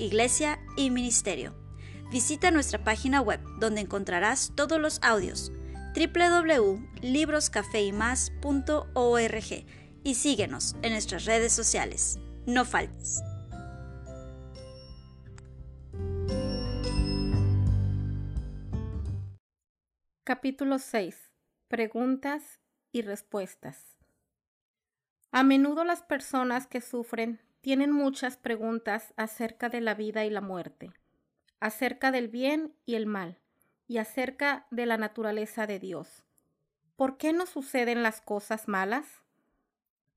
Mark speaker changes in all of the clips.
Speaker 1: iglesia y ministerio. Visita nuestra página web donde encontrarás todos los audios www.libroscafeymas.org y síguenos en nuestras redes sociales. No faltes.
Speaker 2: Capítulo 6. Preguntas y respuestas. A menudo las personas que sufren tienen muchas preguntas acerca de la vida y la muerte, acerca del bien y el mal, y acerca de la naturaleza de Dios. ¿Por qué nos suceden las cosas malas?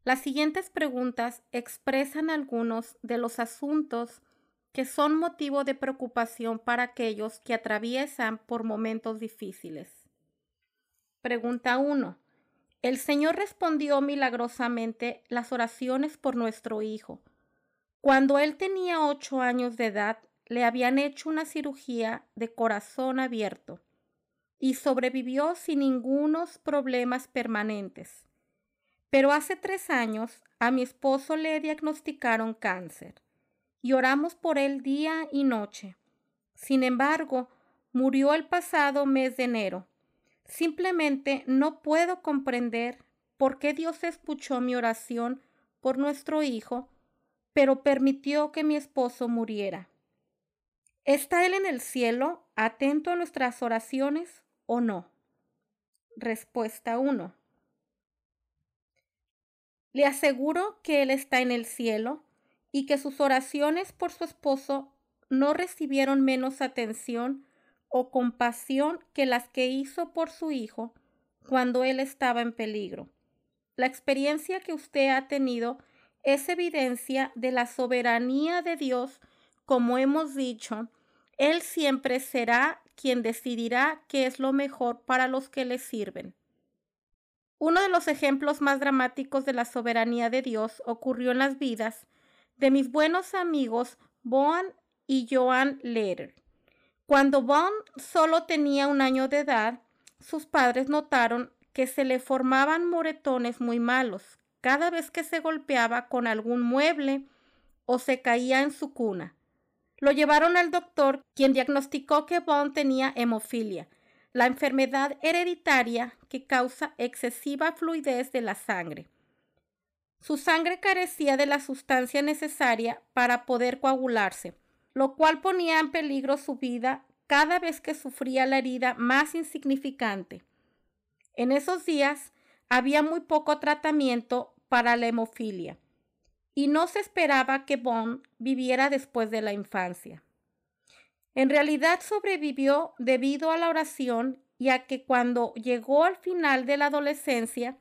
Speaker 2: Las siguientes preguntas expresan algunos de los asuntos que son motivo de preocupación para aquellos que atraviesan por momentos difíciles. Pregunta 1. El Señor respondió milagrosamente las oraciones por nuestro Hijo, cuando él tenía ocho años de edad, le habían hecho una cirugía de corazón abierto y sobrevivió sin ningunos problemas permanentes. Pero hace tres años a mi esposo le diagnosticaron cáncer y oramos por él día y noche. Sin embargo, murió el pasado mes de enero. Simplemente no puedo comprender por qué Dios escuchó mi oración por nuestro hijo pero permitió que mi esposo muriera. ¿Está Él en el cielo, atento a nuestras oraciones o no? Respuesta 1. Le aseguro que Él está en el cielo y que sus oraciones por su esposo no recibieron menos atención o compasión que las que hizo por su hijo cuando él estaba en peligro. La experiencia que usted ha tenido es evidencia de la soberanía de Dios, como hemos dicho, Él siempre será quien decidirá qué es lo mejor para los que le sirven. Uno de los ejemplos más dramáticos de la soberanía de Dios ocurrió en las vidas de mis buenos amigos Boan y Joan Leder. Cuando Boan solo tenía un año de edad, sus padres notaron que se le formaban moretones muy malos cada vez que se golpeaba con algún mueble o se caía en su cuna. Lo llevaron al doctor, quien diagnosticó que Bond tenía hemofilia, la enfermedad hereditaria que causa excesiva fluidez de la sangre. Su sangre carecía de la sustancia necesaria para poder coagularse, lo cual ponía en peligro su vida cada vez que sufría la herida más insignificante. En esos días había muy poco tratamiento para la hemofilia y no se esperaba que Bond viviera después de la infancia. En realidad sobrevivió debido a la oración y a que cuando llegó al final de la adolescencia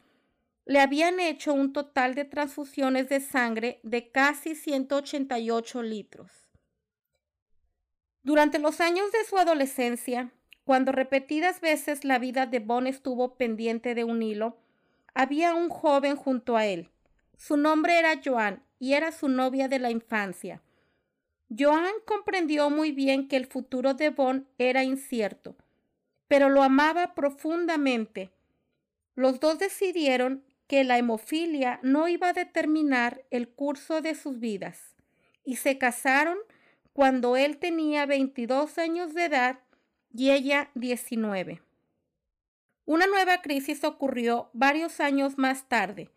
Speaker 2: le habían hecho un total de transfusiones de sangre de casi 188 litros. Durante los años de su adolescencia, cuando repetidas veces la vida de Bond estuvo pendiente de un hilo, había un joven junto a él. Su nombre era Joan y era su novia de la infancia. Joan comprendió muy bien que el futuro de Bon era incierto, pero lo amaba profundamente. Los dos decidieron que la hemofilia no iba a determinar el curso de sus vidas y se casaron cuando él tenía 22 años de edad y ella 19. Una nueva crisis ocurrió varios años más tarde.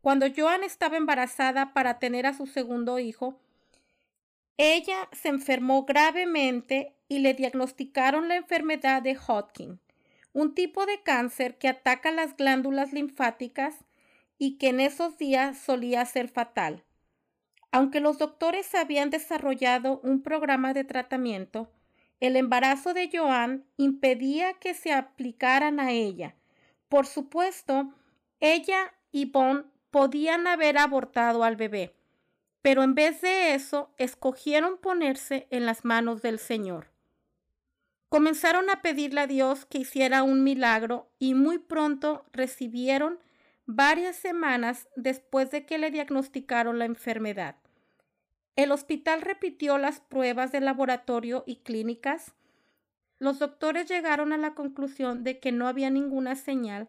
Speaker 2: Cuando Joan estaba embarazada para tener a su segundo hijo, ella se enfermó gravemente y le diagnosticaron la enfermedad de Hodgkin, un tipo de cáncer que ataca las glándulas linfáticas y que en esos días solía ser fatal. Aunque los doctores habían desarrollado un programa de tratamiento, el embarazo de Joan impedía que se aplicaran a ella. Por supuesto, ella y Bon podían haber abortado al bebé, pero en vez de eso escogieron ponerse en las manos del Señor. Comenzaron a pedirle a Dios que hiciera un milagro y muy pronto recibieron varias semanas después de que le diagnosticaron la enfermedad. El hospital repitió las pruebas de laboratorio y clínicas. Los doctores llegaron a la conclusión de que no había ninguna señal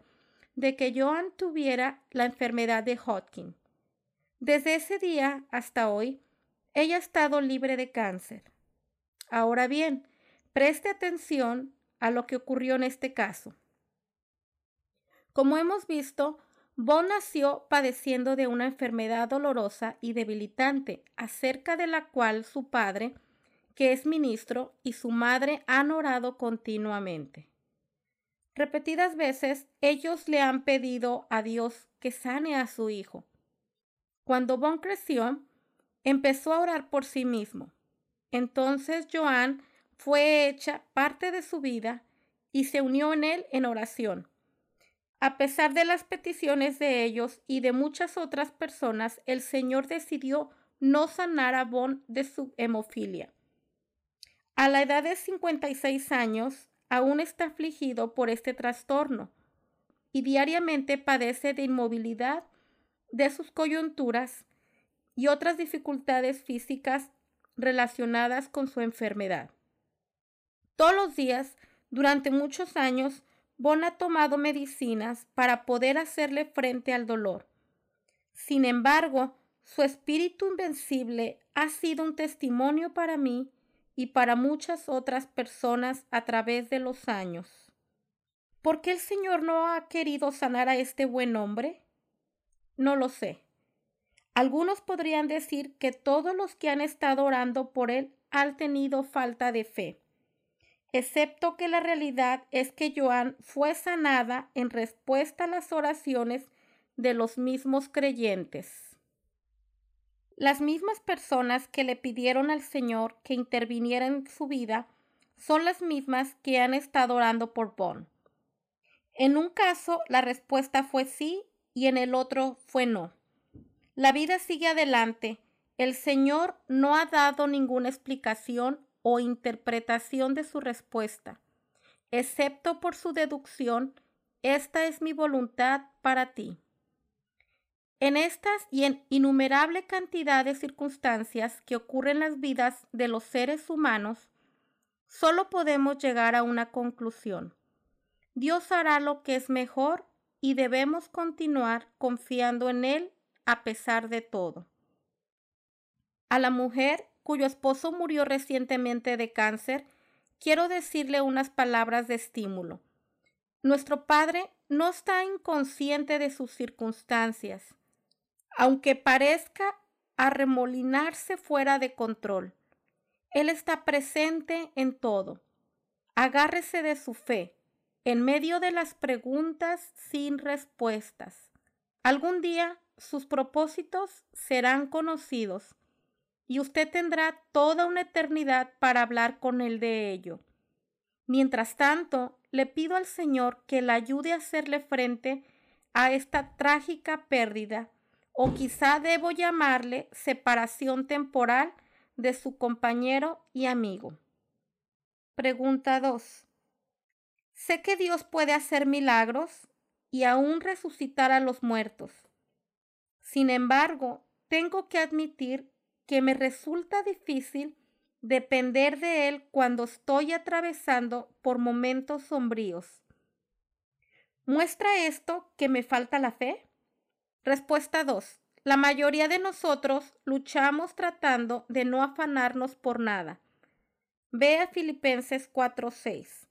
Speaker 2: de que Joan tuviera la enfermedad de Hodgkin. Desde ese día hasta hoy, ella ha estado libre de cáncer. Ahora bien, preste atención a lo que ocurrió en este caso. Como hemos visto, Bon nació padeciendo de una enfermedad dolorosa y debilitante, acerca de la cual su padre, que es ministro, y su madre han orado continuamente. Repetidas veces ellos le han pedido a Dios que sane a su hijo, cuando Bon creció, empezó a orar por sí mismo. Entonces Joan fue hecha parte de su vida y se unió en él en oración. A pesar de las peticiones de ellos y de muchas otras personas, el Señor decidió no sanar a Bon de su hemofilia. A la edad de 56 años, aún está afligido por este trastorno y diariamente padece de inmovilidad de sus coyunturas y otras dificultades físicas relacionadas con su enfermedad. Todos los días, durante muchos años, Bon ha tomado medicinas para poder hacerle frente al dolor. Sin embargo, su espíritu invencible ha sido un testimonio para mí y para muchas otras personas a través de los años. ¿Por qué el Señor no ha querido sanar a este buen hombre? No lo sé. Algunos podrían decir que todos los que han estado orando por él han tenido falta de fe, excepto que la realidad es que Joan fue sanada en respuesta a las oraciones de los mismos creyentes. Las mismas personas que le pidieron al Señor que interviniera en su vida son las mismas que han estado orando por Bon. En un caso, la respuesta fue sí y en el otro fue no. La vida sigue adelante. El Señor no ha dado ninguna explicación o interpretación de su respuesta, excepto por su deducción, esta es mi voluntad para ti. En estas y en innumerable cantidad de circunstancias que ocurren en las vidas de los seres humanos, solo podemos llegar a una conclusión. Dios hará lo que es mejor y debemos continuar confiando en Él a pesar de todo. A la mujer cuyo esposo murió recientemente de cáncer, quiero decirle unas palabras de estímulo. Nuestro Padre no está inconsciente de sus circunstancias, aunque parezca arremolinarse fuera de control. Él está presente en todo. Agárrese de su fe en medio de las preguntas sin respuestas. Algún día sus propósitos serán conocidos y usted tendrá toda una eternidad para hablar con él de ello. Mientras tanto, le pido al Señor que le ayude a hacerle frente a esta trágica pérdida, o quizá debo llamarle separación temporal de su compañero y amigo. Pregunta 2. Sé que Dios puede hacer milagros y aún resucitar a los muertos. Sin embargo, tengo que admitir que me resulta difícil depender de Él cuando estoy atravesando por momentos sombríos. ¿Muestra esto que me falta la fe? Respuesta 2. La mayoría de nosotros luchamos tratando de no afanarnos por nada. Ve a Filipenses 4:6.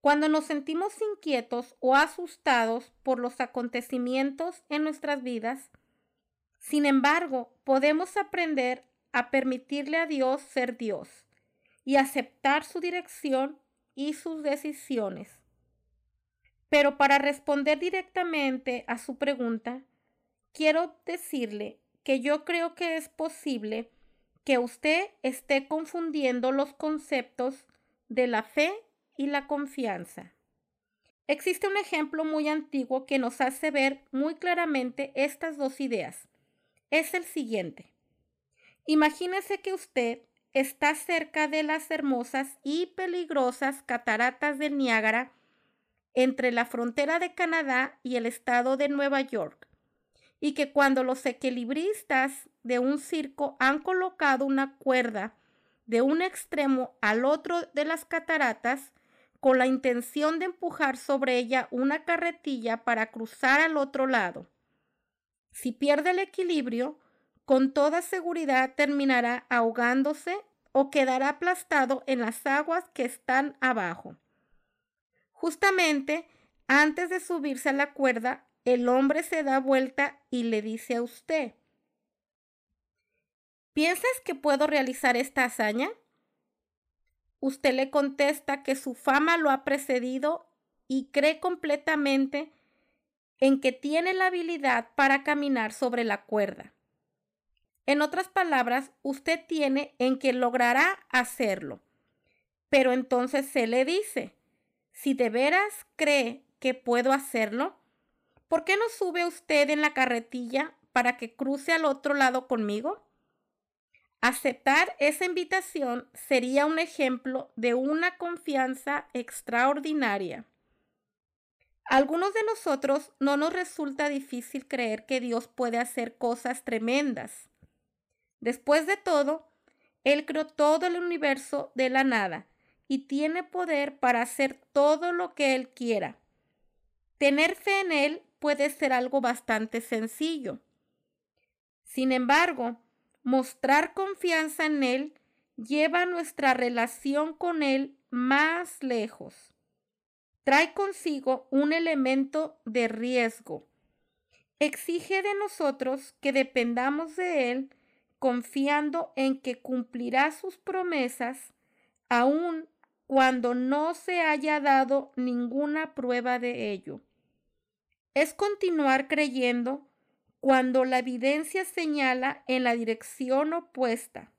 Speaker 2: Cuando nos sentimos inquietos o asustados por los acontecimientos en nuestras vidas, sin embargo, podemos aprender a permitirle a Dios ser Dios y aceptar su dirección y sus decisiones. Pero para responder directamente a su pregunta, quiero decirle que yo creo que es posible que usted esté confundiendo los conceptos de la fe y la confianza. Existe un ejemplo muy antiguo que nos hace ver muy claramente estas dos ideas. Es el siguiente. Imagínese que usted está cerca de las hermosas y peligrosas cataratas del Niágara entre la frontera de Canadá y el estado de Nueva York, y que cuando los equilibristas de un circo han colocado una cuerda de un extremo al otro de las cataratas con la intención de empujar sobre ella una carretilla para cruzar al otro lado. Si pierde el equilibrio, con toda seguridad terminará ahogándose o quedará aplastado en las aguas que están abajo. Justamente antes de subirse a la cuerda, el hombre se da vuelta y le dice a usted, ¿piensas que puedo realizar esta hazaña? Usted le contesta que su fama lo ha precedido y cree completamente en que tiene la habilidad para caminar sobre la cuerda. En otras palabras, usted tiene en que logrará hacerlo. Pero entonces se le dice, si de veras cree que puedo hacerlo, ¿por qué no sube usted en la carretilla para que cruce al otro lado conmigo? Aceptar esa invitación sería un ejemplo de una confianza extraordinaria. Algunos de nosotros no nos resulta difícil creer que Dios puede hacer cosas tremendas. Después de todo, Él creó todo el universo de la nada y tiene poder para hacer todo lo que Él quiera. Tener fe en Él puede ser algo bastante sencillo. Sin embargo, Mostrar confianza en Él lleva nuestra relación con Él más lejos. Trae consigo un elemento de riesgo. Exige de nosotros que dependamos de Él confiando en que cumplirá sus promesas aun cuando no se haya dado ninguna prueba de ello. Es continuar creyendo cuando la evidencia señala en la dirección opuesta.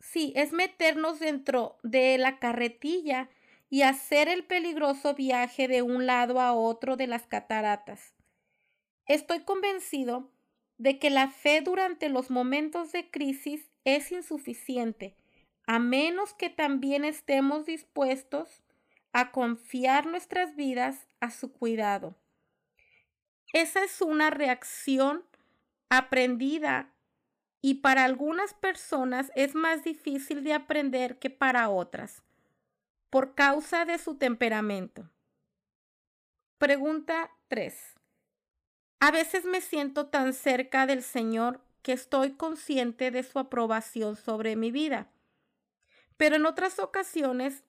Speaker 2: Sí, es meternos dentro de la carretilla y hacer el peligroso viaje de un lado a otro de las cataratas. Estoy convencido de que la fe durante los momentos de crisis es insuficiente, a menos que también estemos dispuestos a confiar nuestras vidas a su cuidado. Esa es una reacción aprendida y para algunas personas es más difícil de aprender que para otras por causa de su temperamento. Pregunta 3. A veces me siento tan cerca del Señor que estoy consciente de su aprobación sobre mi vida, pero en otras ocasiones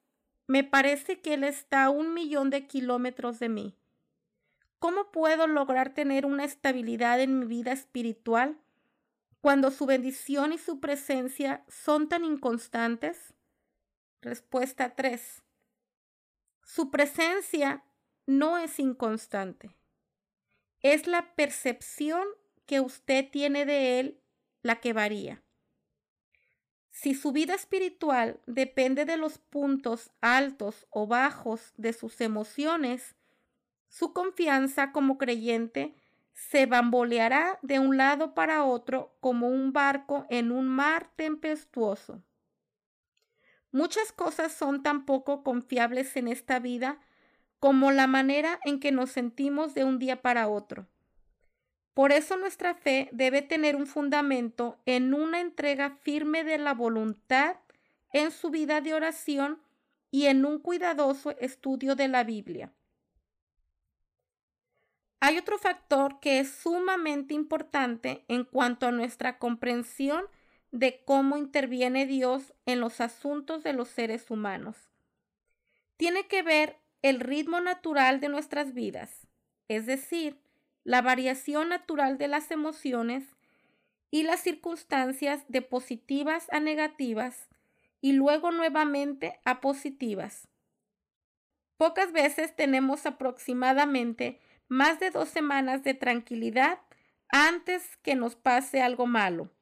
Speaker 2: me parece que Él está a un millón de kilómetros de mí. ¿Cómo puedo lograr tener una estabilidad en mi vida espiritual cuando su bendición y su presencia son tan inconstantes? Respuesta 3. Su presencia no es inconstante. Es la percepción que usted tiene de él la que varía. Si su vida espiritual depende de los puntos altos o bajos de sus emociones, su confianza como creyente se bamboleará de un lado para otro como un barco en un mar tempestuoso. Muchas cosas son tan poco confiables en esta vida como la manera en que nos sentimos de un día para otro. Por eso nuestra fe debe tener un fundamento en una entrega firme de la voluntad en su vida de oración y en un cuidadoso estudio de la Biblia. Hay otro factor que es sumamente importante en cuanto a nuestra comprensión de cómo interviene Dios en los asuntos de los seres humanos. Tiene que ver el ritmo natural de nuestras vidas, es decir, la variación natural de las emociones y las circunstancias de positivas a negativas y luego nuevamente a positivas. Pocas veces tenemos aproximadamente más de dos semanas de tranquilidad antes que nos pase algo malo.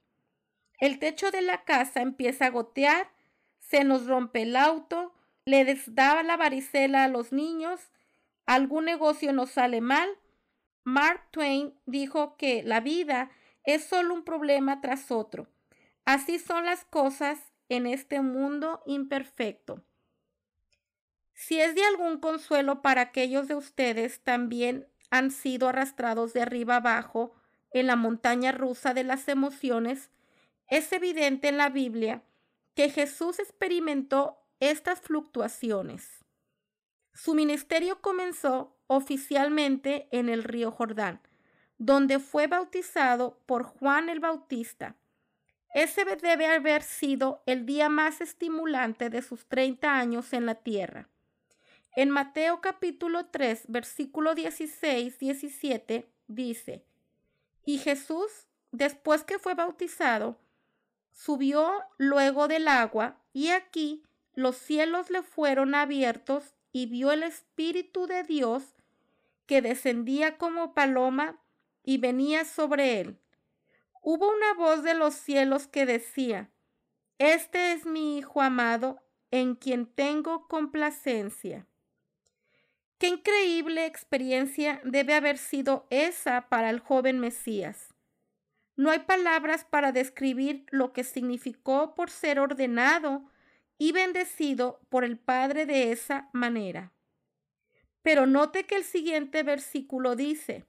Speaker 2: El techo de la casa empieza a gotear, se nos rompe el auto, le da la varicela a los niños, algún negocio nos sale mal. Mark Twain dijo que la vida es solo un problema tras otro. Así son las cosas en este mundo imperfecto. Si es de algún consuelo para aquellos de ustedes, también han sido arrastrados de arriba abajo en la montaña rusa de las emociones, es evidente en la Biblia que Jesús experimentó estas fluctuaciones. Su ministerio comenzó oficialmente en el río Jordán, donde fue bautizado por Juan el Bautista. Ese debe haber sido el día más estimulante de sus 30 años en la tierra. En Mateo capítulo 3, versículo 16, 17, dice, Y Jesús, después que fue bautizado, subió luego del agua, y aquí los cielos le fueron abiertos, y vio el Espíritu de Dios que descendía como paloma y venía sobre él. Hubo una voz de los cielos que decía, Este es mi Hijo amado, en quien tengo complacencia. Qué increíble experiencia debe haber sido esa para el joven Mesías. No hay palabras para describir lo que significó por ser ordenado y bendecido por el Padre de esa manera. Pero note que el siguiente versículo dice,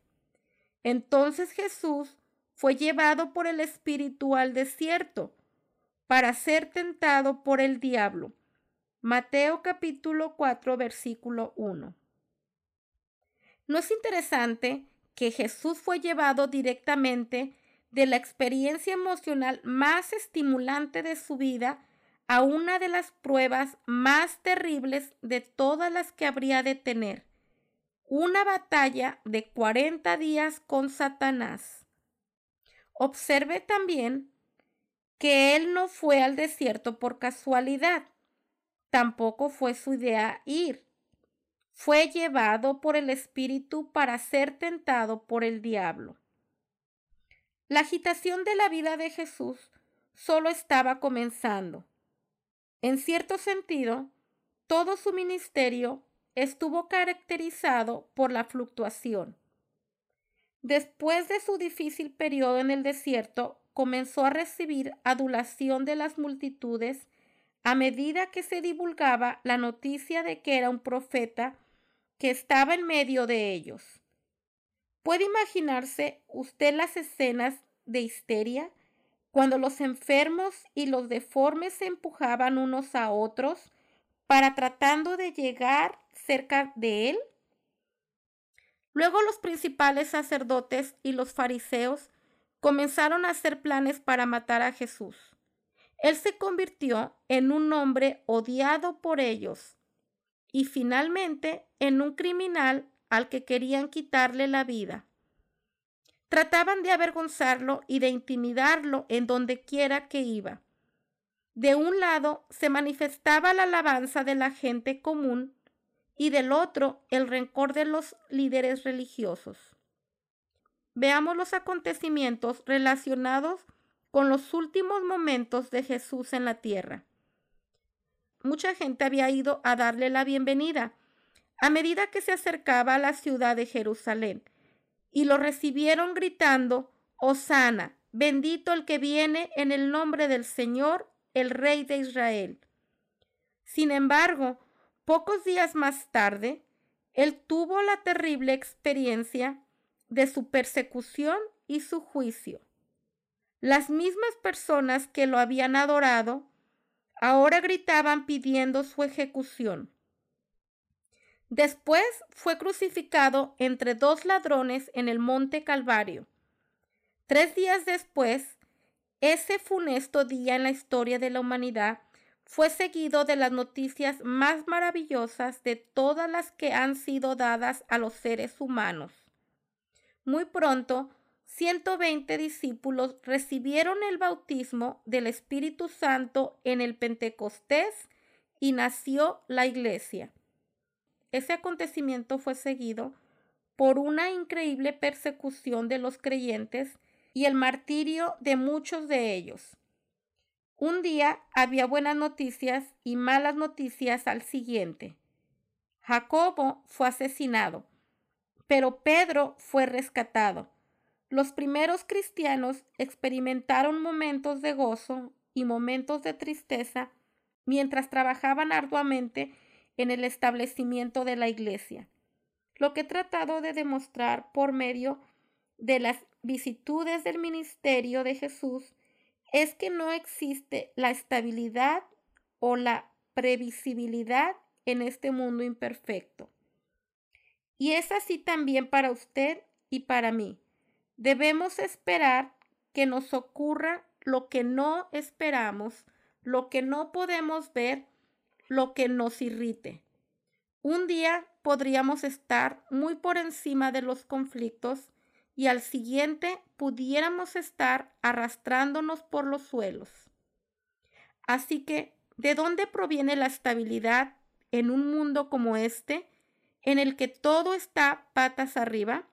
Speaker 2: entonces Jesús fue llevado por el Espíritu al desierto para ser tentado por el diablo. Mateo capítulo 4 versículo 1. ¿No es interesante que Jesús fue llevado directamente de la experiencia emocional más estimulante de su vida a una de las pruebas más terribles de todas las que habría de tener, una batalla de 40 días con Satanás. Observe también que él no fue al desierto por casualidad, tampoco fue su idea ir fue llevado por el Espíritu para ser tentado por el diablo. La agitación de la vida de Jesús solo estaba comenzando. En cierto sentido, todo su ministerio estuvo caracterizado por la fluctuación. Después de su difícil periodo en el desierto, comenzó a recibir adulación de las multitudes a medida que se divulgaba la noticia de que era un profeta que estaba en medio de ellos. ¿Puede imaginarse usted las escenas de histeria cuando los enfermos y los deformes se empujaban unos a otros para tratando de llegar cerca de él? Luego los principales sacerdotes y los fariseos comenzaron a hacer planes para matar a Jesús. Él se convirtió en un hombre odiado por ellos y finalmente en un criminal al que querían quitarle la vida. Trataban de avergonzarlo y de intimidarlo en donde quiera que iba. De un lado se manifestaba la alabanza de la gente común y del otro el rencor de los líderes religiosos. Veamos los acontecimientos relacionados con los últimos momentos de Jesús en la tierra mucha gente había ido a darle la bienvenida a medida que se acercaba a la ciudad de Jerusalén, y lo recibieron gritando, Osana, bendito el que viene en el nombre del Señor, el Rey de Israel. Sin embargo, pocos días más tarde, él tuvo la terrible experiencia de su persecución y su juicio. Las mismas personas que lo habían adorado ahora gritaban pidiendo su ejecución. Después fue crucificado entre dos ladrones en el monte Calvario. Tres días después, ese funesto día en la historia de la humanidad fue seguido de las noticias más maravillosas de todas las que han sido dadas a los seres humanos. Muy pronto, 120 discípulos recibieron el bautismo del Espíritu Santo en el Pentecostés y nació la iglesia. Ese acontecimiento fue seguido por una increíble persecución de los creyentes y el martirio de muchos de ellos. Un día había buenas noticias y malas noticias al siguiente. Jacobo fue asesinado, pero Pedro fue rescatado. Los primeros cristianos experimentaron momentos de gozo y momentos de tristeza mientras trabajaban arduamente en el establecimiento de la iglesia. Lo que he tratado de demostrar por medio de las vicitudes del ministerio de Jesús es que no existe la estabilidad o la previsibilidad en este mundo imperfecto. Y es así también para usted y para mí. Debemos esperar que nos ocurra lo que no esperamos, lo que no podemos ver, lo que nos irrite. Un día podríamos estar muy por encima de los conflictos y al siguiente pudiéramos estar arrastrándonos por los suelos. Así que, ¿de dónde proviene la estabilidad en un mundo como este, en el que todo está patas arriba?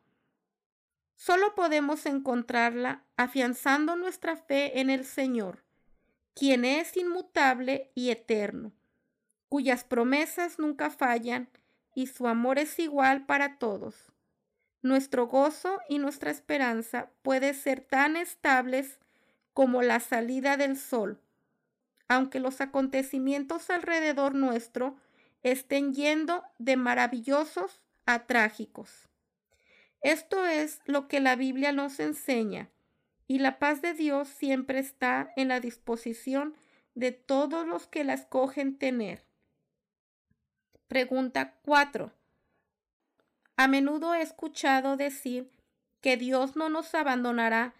Speaker 2: Solo podemos encontrarla afianzando nuestra fe en el Señor, quien es inmutable y eterno, cuyas promesas nunca fallan y su amor es igual para todos. Nuestro gozo y nuestra esperanza puede ser tan estables como la salida del sol, aunque los acontecimientos alrededor nuestro estén yendo de maravillosos a trágicos. Esto es lo que la Biblia nos enseña, y la paz de Dios siempre está en la disposición de todos los que la escogen tener. Pregunta 4. A menudo he escuchado decir que Dios no nos abandonará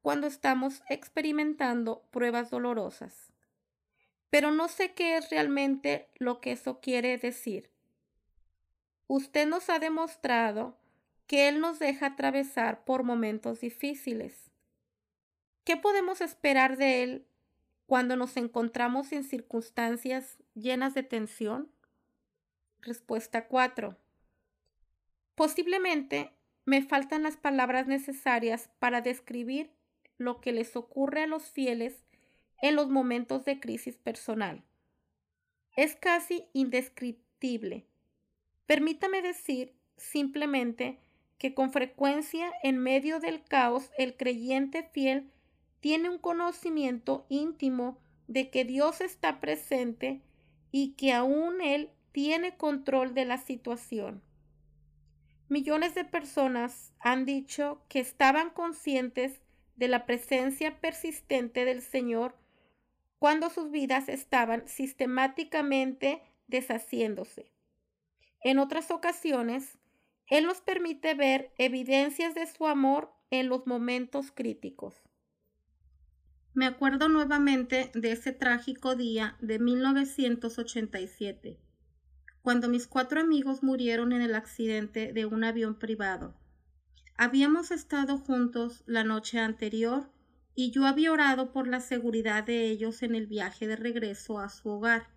Speaker 2: cuando estamos experimentando pruebas dolorosas. Pero no sé qué es realmente lo que eso quiere decir. Usted nos ha demostrado que Él nos deja atravesar por momentos difíciles. ¿Qué podemos esperar de Él cuando nos encontramos en circunstancias llenas de tensión? Respuesta 4. Posiblemente me faltan las palabras necesarias para describir lo que les ocurre a los fieles en los momentos de crisis personal. Es casi indescriptible. Permítame decir simplemente que con frecuencia en medio del caos el creyente fiel tiene un conocimiento íntimo de que Dios está presente y que aún Él tiene control de la situación. Millones de personas han dicho que estaban conscientes de la presencia persistente del Señor cuando sus vidas estaban sistemáticamente deshaciéndose. En otras ocasiones, Él nos permite ver evidencias de su amor en los momentos críticos. Me acuerdo nuevamente de ese trágico día de 1987 cuando mis cuatro amigos murieron en el accidente de un avión privado. Habíamos estado juntos la noche anterior y yo había orado por la seguridad de ellos en el viaje de regreso a su hogar.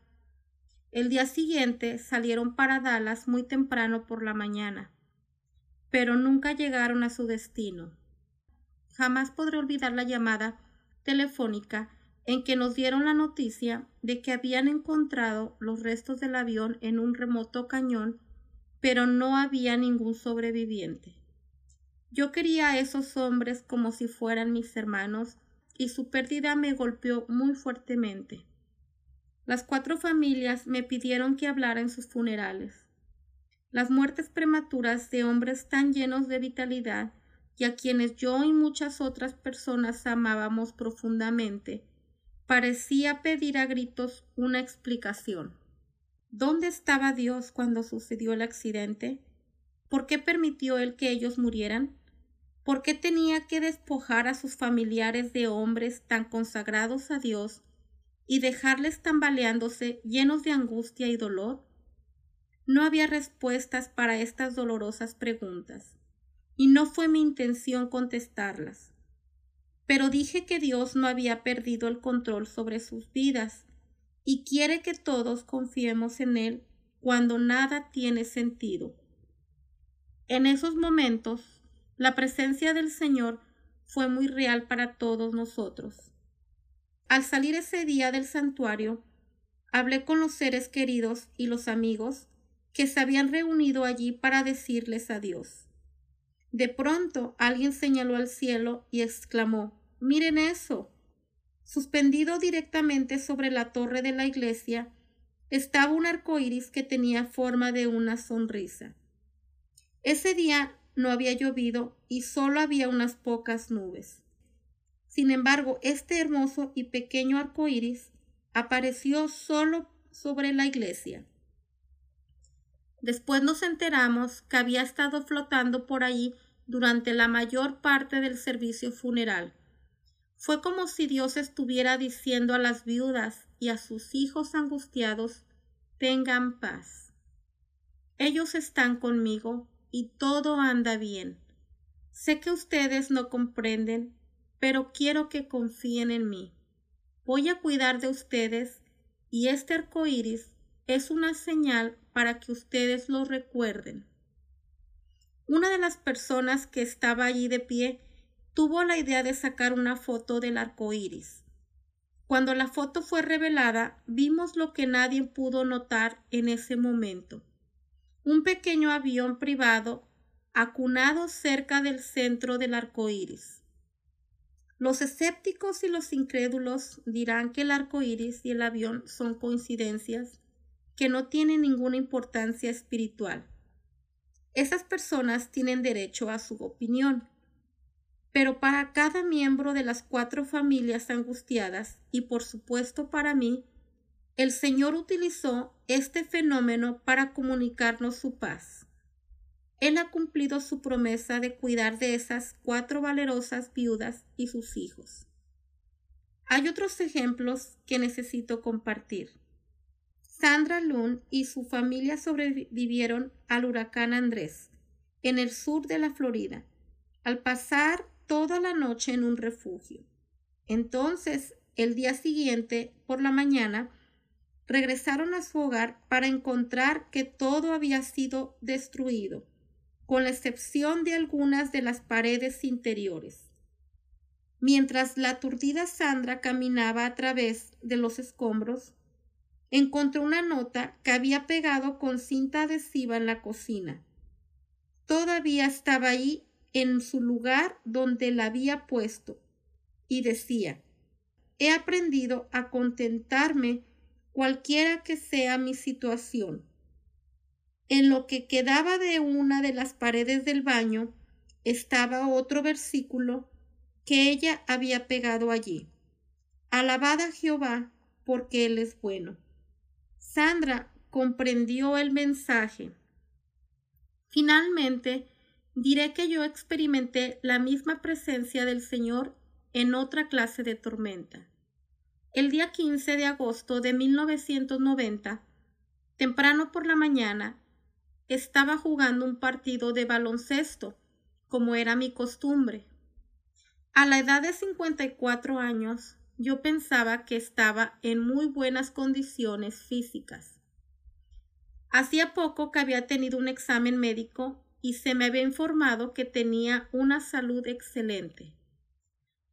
Speaker 2: El día siguiente salieron para Dallas muy temprano por la mañana, pero nunca llegaron a su destino. Jamás podré olvidar la llamada telefónica en que nos dieron la noticia de que habían encontrado los restos del avión en un remoto cañón, pero no había ningún sobreviviente. Yo quería a esos hombres como si fueran mis hermanos, y su pérdida me golpeó muy fuertemente. Las cuatro familias me pidieron que hablara en sus funerales. Las muertes prematuras de hombres tan llenos de vitalidad y a quienes yo y muchas otras personas amábamos profundamente, parecía pedir a gritos una explicación. ¿Dónde estaba Dios cuando sucedió el accidente? ¿Por qué permitió él que ellos murieran? ¿Por qué tenía que despojar a sus familiares de hombres tan consagrados a Dios y dejarles tambaleándose llenos de angustia y dolor? No había respuestas para estas dolorosas preguntas, y no fue mi intención contestarlas pero dije que Dios no había perdido el control sobre sus vidas y quiere que todos confiemos en Él cuando nada tiene sentido. En esos momentos, la presencia del Señor fue muy real para todos nosotros. Al salir ese día del santuario, hablé con los seres queridos y los amigos que se habían reunido allí para decirles adiós. De pronto alguien señaló al cielo y exclamó Miren eso. Suspendido directamente sobre la torre de la iglesia estaba un arco iris que tenía forma de una sonrisa. Ese día no había llovido y solo había unas pocas nubes. Sin embargo, este hermoso y pequeño arco iris apareció solo sobre la iglesia. Después nos enteramos que había estado flotando por allí durante la mayor parte del servicio funeral. Fue como si Dios estuviera diciendo a las viudas y a sus hijos angustiados, tengan paz. Ellos están conmigo y todo anda bien. Sé que ustedes no comprenden, pero quiero que confíen en mí. Voy a cuidar de ustedes y este arco iris es una señal para que ustedes lo recuerden. Una de las personas que estaba allí de pie tuvo la idea de sacar una foto del arco iris. Cuando la foto fue revelada, vimos lo que nadie pudo notar en ese momento. Un pequeño avión privado acunado cerca del centro del arco iris. Los escépticos y los incrédulos dirán que el arco iris y el avión son coincidencias que no tienen ninguna importancia espiritual. Esas personas tienen derecho a su opinión. Pero para cada miembro de las cuatro familias angustiadas, y por supuesto para mí, el Señor utilizó este fenómeno para comunicarnos su paz. Él ha cumplido su promesa de cuidar de esas cuatro valerosas viudas y sus hijos. Hay otros ejemplos que necesito compartir. Sandra Loon y su familia sobrevivieron al huracán Andrés, en el sur de la Florida, al pasar toda la noche en un refugio. Entonces, el día siguiente, por la mañana, regresaron a su hogar para encontrar que todo había sido destruido, con la excepción de algunas de las paredes interiores. Mientras la aturdida Sandra caminaba a través de los escombros, encontró una nota que había pegado con cinta adhesiva en la cocina. Todavía estaba ahí en su lugar donde la había puesto, y decía He aprendido a contentarme cualquiera que sea mi situación. En lo que quedaba de una de las paredes del baño estaba otro versículo que ella había pegado allí. Alabada Jehová, porque Él es bueno. Sandra comprendió el mensaje. Finalmente, diré que yo experimenté la misma presencia del Señor en otra clase de tormenta. El día 15 de agosto de 1990, temprano por la mañana, estaba jugando un partido de baloncesto, como era mi costumbre. A la edad de 54 años, yo pensaba que estaba en muy buenas condiciones físicas. Hacía poco que había tenido un examen médico y se me había informado que tenía una salud excelente.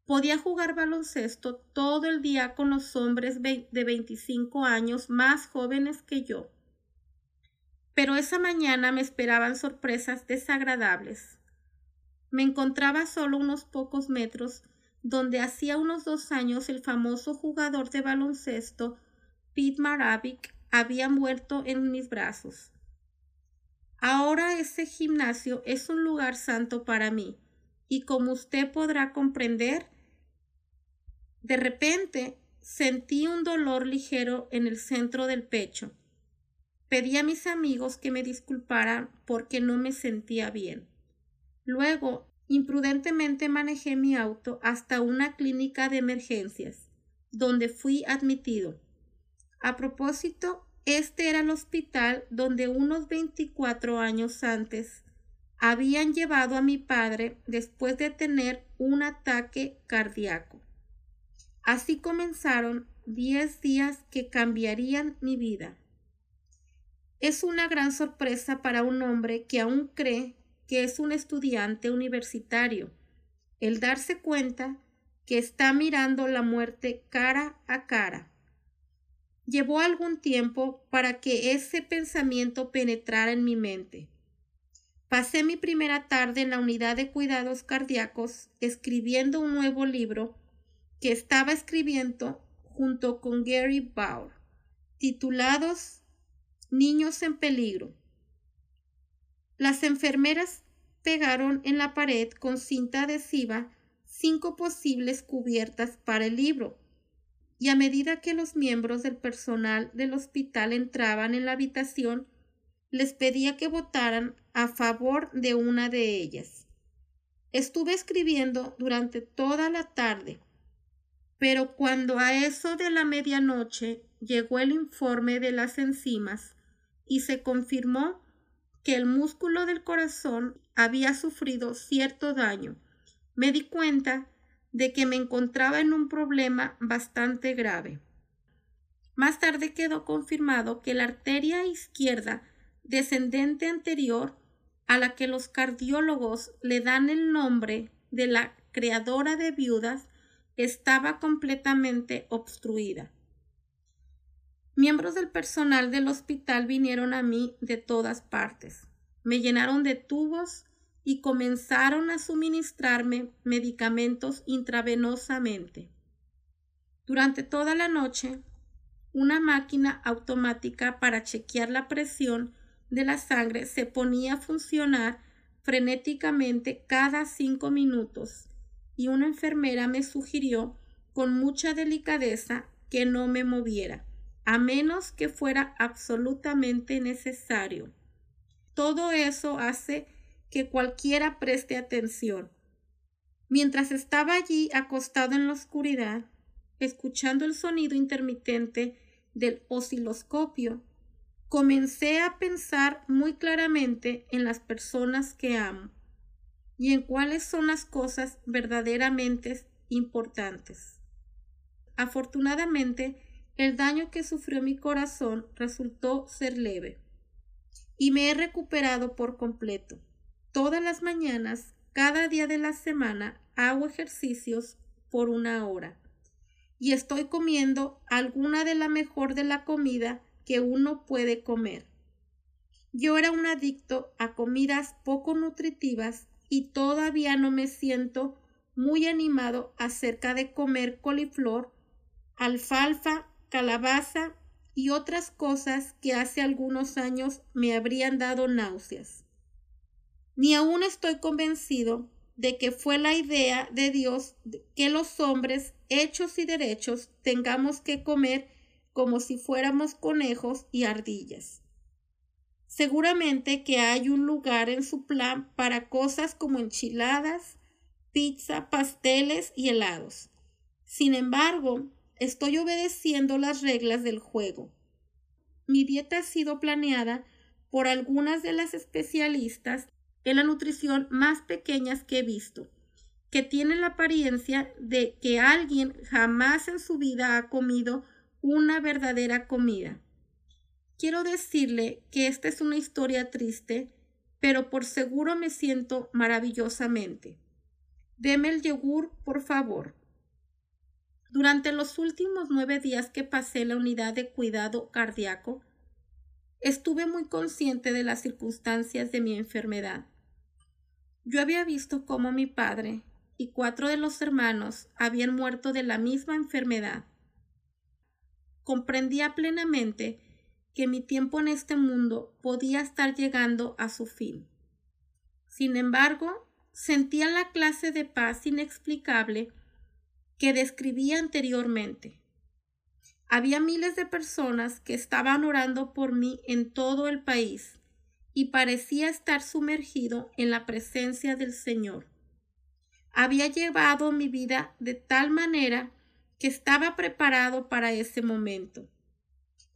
Speaker 2: Podía jugar baloncesto todo el día con los hombres de 25 años más jóvenes que yo. Pero esa mañana me esperaban sorpresas desagradables. Me encontraba solo unos pocos metros donde hacía unos dos años el famoso jugador de baloncesto Pete Maravik había muerto en mis brazos. Ahora ese gimnasio es un lugar santo para mí, y como usted podrá comprender, de repente sentí un dolor ligero en el centro del pecho. Pedí a mis amigos que me disculparan porque no me sentía bien. Luego Imprudentemente manejé mi auto hasta una clínica de emergencias, donde fui admitido. A propósito, este era el hospital donde unos 24 años antes habían llevado a mi padre después de tener un ataque cardíaco. Así comenzaron diez días que cambiarían mi vida. Es una gran sorpresa para un hombre que aún cree que es un estudiante universitario, el darse cuenta que está mirando la muerte cara a cara. Llevó algún tiempo para que ese pensamiento penetrara en mi mente. Pasé mi primera tarde en la unidad de cuidados cardíacos escribiendo un nuevo libro que estaba escribiendo junto con Gary Bauer, titulados Niños en peligro. Las enfermeras pegaron en la pared con cinta adhesiva cinco posibles cubiertas para el libro, y a medida que los miembros del personal del hospital entraban en la habitación, les pedía que votaran a favor de una de ellas. Estuve escribiendo durante toda la tarde, pero cuando a eso de la medianoche llegó el informe de las enzimas y se confirmó que el músculo del corazón había sufrido cierto daño, me di cuenta de que me encontraba en un problema bastante grave. Más tarde quedó confirmado que la arteria izquierda descendente anterior a la que los cardiólogos le dan el nombre de la creadora de viudas estaba completamente obstruida. Miembros del personal del hospital vinieron a mí de todas partes. Me llenaron de tubos y comenzaron a suministrarme medicamentos intravenosamente. Durante toda la noche, una máquina automática para chequear la presión de la sangre se ponía a funcionar frenéticamente cada cinco minutos y una enfermera me sugirió con mucha delicadeza que no me moviera, a menos que fuera absolutamente necesario. Todo eso hace que cualquiera preste atención. Mientras estaba allí acostado en la oscuridad, escuchando el sonido intermitente del osciloscopio, comencé a pensar muy claramente en las personas que amo y en cuáles son las cosas verdaderamente importantes. Afortunadamente, el daño que sufrió mi corazón resultó ser leve y me he recuperado por completo. Todas las mañanas, cada día de la semana, hago ejercicios por una hora y estoy comiendo alguna de la mejor de la comida que uno puede comer. Yo era un adicto a comidas poco nutritivas y todavía no me siento muy animado acerca de comer coliflor, alfalfa, calabaza y otras cosas que hace algunos años me habrían dado náuseas. Ni aún estoy convencido de que fue la idea de Dios que los hombres hechos y derechos tengamos que comer como si fuéramos conejos y ardillas. Seguramente que hay un lugar en su plan para cosas como enchiladas, pizza, pasteles y helados. Sin embargo, estoy obedeciendo las reglas del juego. Mi dieta ha sido planeada por algunas de las especialistas en la nutrición más pequeñas que he visto, que tienen la apariencia de que alguien jamás en su vida ha comido una verdadera comida. Quiero decirle que esta es una historia triste, pero por seguro me siento maravillosamente. Deme el yogur, por favor. Durante los últimos nueve días que pasé la unidad de cuidado cardíaco, estuve muy consciente de las circunstancias de mi enfermedad. Yo había visto cómo mi padre y cuatro de los hermanos habían muerto de la misma enfermedad. Comprendía plenamente que mi tiempo en este mundo podía estar llegando a su fin. Sin embargo, sentía la clase de paz inexplicable que describí anteriormente. Había miles de personas que estaban orando por mí en todo el país y parecía estar sumergido en la presencia del Señor. Había llevado mi vida de tal manera que estaba preparado para ese momento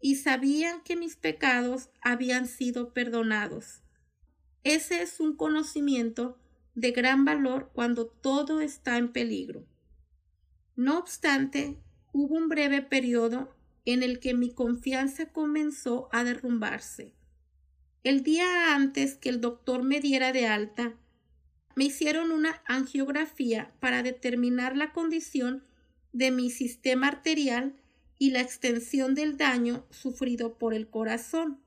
Speaker 2: y sabía que mis pecados habían sido perdonados. Ese es un conocimiento de gran valor cuando todo está en peligro. No obstante, hubo un breve periodo en el que mi confianza comenzó a derrumbarse. El día antes que el doctor me diera de alta, me hicieron una angiografía para determinar la condición de mi sistema arterial y la extensión del daño sufrido por el corazón.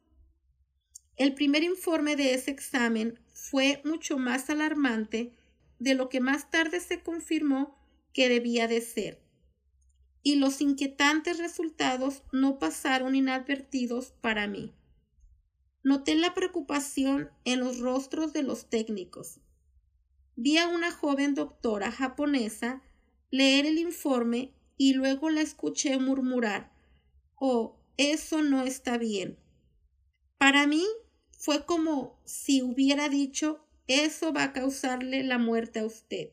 Speaker 2: El primer informe de ese examen fue mucho más alarmante de lo que más tarde se confirmó que debía de ser. Y los inquietantes resultados no pasaron inadvertidos para mí. Noté la preocupación en los rostros de los técnicos. Vi a una joven doctora japonesa leer el informe y luego la escuché murmurar, Oh, eso no está bien. Para mí fue como si hubiera dicho, eso va a causarle la muerte a usted.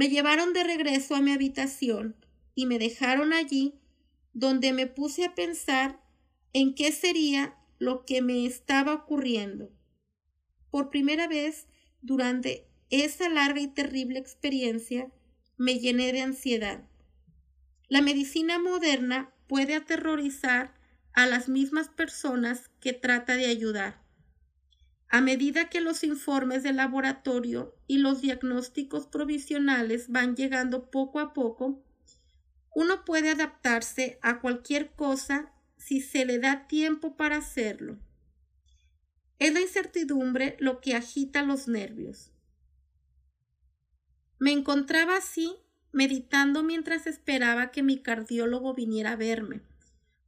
Speaker 2: Me llevaron de regreso a mi habitación y me dejaron allí, donde me puse a pensar en qué sería lo que me estaba ocurriendo. Por primera vez durante esa larga y terrible experiencia, me llené de ansiedad. La medicina moderna puede aterrorizar a las mismas personas que trata de ayudar. A medida que los informes de laboratorio y los diagnósticos provisionales van llegando poco a poco, uno puede adaptarse a cualquier cosa si se le da tiempo para hacerlo. Es la incertidumbre lo que agita los nervios. Me encontraba así meditando mientras esperaba que mi cardiólogo viniera a verme.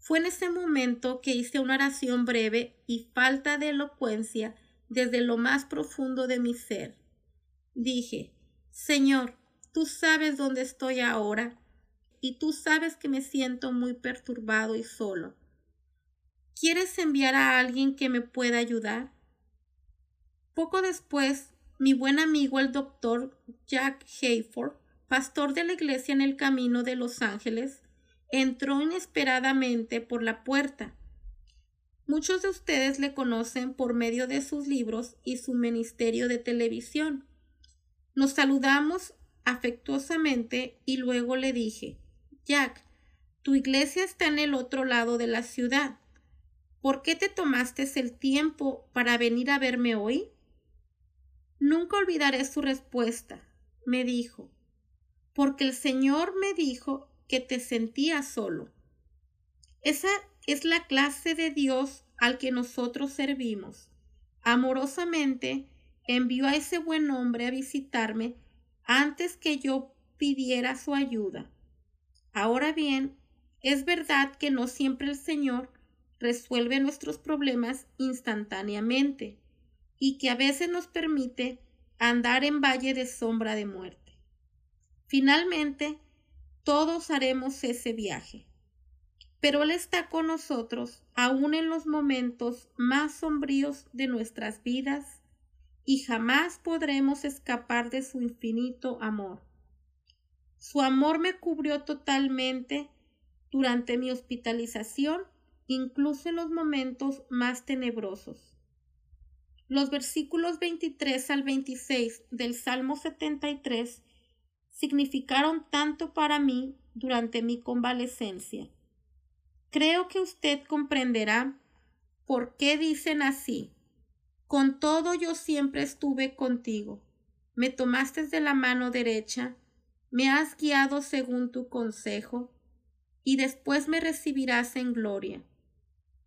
Speaker 2: Fue en ese momento que hice una oración breve y falta de elocuencia desde lo más profundo de mi ser. Dije, Señor, tú sabes dónde estoy ahora y tú sabes que me siento muy perturbado y solo. ¿Quieres enviar a alguien que me pueda ayudar? Poco después, mi buen amigo el doctor Jack Hayford, pastor de la iglesia en el camino de Los Ángeles, entró inesperadamente por la puerta. Muchos de ustedes le conocen por medio de sus libros y su ministerio de televisión. Nos saludamos afectuosamente y luego le dije, Jack, tu iglesia está en el otro lado de la ciudad. ¿Por qué te tomaste el tiempo para venir a verme hoy? Nunca olvidaré su respuesta. Me dijo, porque el Señor me dijo que te sentías solo. Esa es la clase de Dios al que nosotros servimos. Amorosamente envió a ese buen hombre a visitarme antes que yo pidiera su ayuda. Ahora bien, es verdad que no siempre el Señor resuelve nuestros problemas instantáneamente y que a veces nos permite andar en valle de sombra de muerte. Finalmente, todos haremos ese viaje. Pero Él está con nosotros aún en los momentos más sombríos de nuestras vidas y jamás podremos escapar de su infinito amor. Su amor me cubrió totalmente durante mi hospitalización, incluso en los momentos más tenebrosos. Los versículos 23 al 26 del Salmo 73 significaron tanto para mí durante mi convalecencia. Creo que usted comprenderá por qué dicen así. Con todo yo siempre estuve contigo. Me tomaste de la mano derecha, me has guiado según tu consejo, y después me recibirás en gloria.